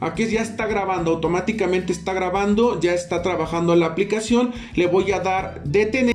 Aquí ya está grabando, automáticamente está grabando, ya está trabajando la aplicación. Le voy a dar detener